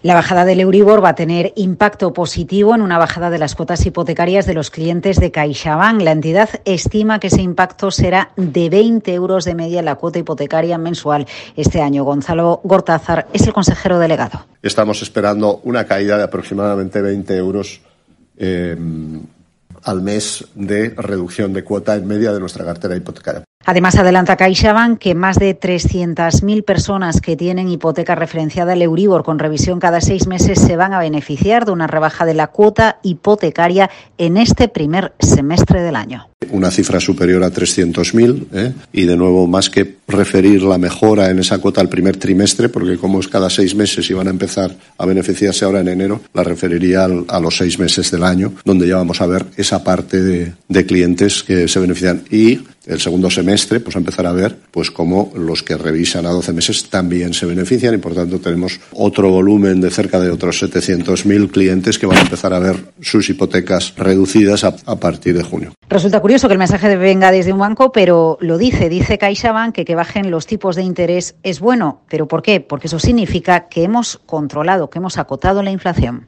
La bajada del Euribor va a tener impacto positivo en una bajada de las cuotas hipotecarias de los clientes de CaixaBank. La entidad estima que ese impacto será de 20 euros de media en la cuota hipotecaria mensual este año. Gonzalo Gortázar es el consejero delegado. Estamos esperando una caída de aproximadamente 20 euros eh, al mes de reducción de cuota en media de nuestra cartera hipotecaria. Además, adelanta CaixaBank que más de 300.000 personas que tienen hipoteca referenciada al Euribor con revisión cada seis meses se van a beneficiar de una rebaja de la cuota hipotecaria en este primer semestre del año. Una cifra superior a 300.000 ¿eh? y, de nuevo, más que referir la mejora en esa cuota al primer trimestre, porque como es cada seis meses y van a empezar a beneficiarse ahora en enero, la referiría a los seis meses del año, donde ya vamos a ver esa parte de, de clientes que se benefician. Y el segundo semestre, pues empezar a ver pues cómo los que revisan a 12 meses también se benefician y por tanto tenemos otro volumen de cerca de otros 700.000 clientes que van a empezar a ver sus hipotecas reducidas a, a, partir de junio. Resulta curioso que el mensaje venga desde un banco, pero lo dice, dice CaixaBank que que bajen los tipos de interés es bueno, pero ¿por qué? Porque eso significa que hemos controlado, que hemos acotado la inflación.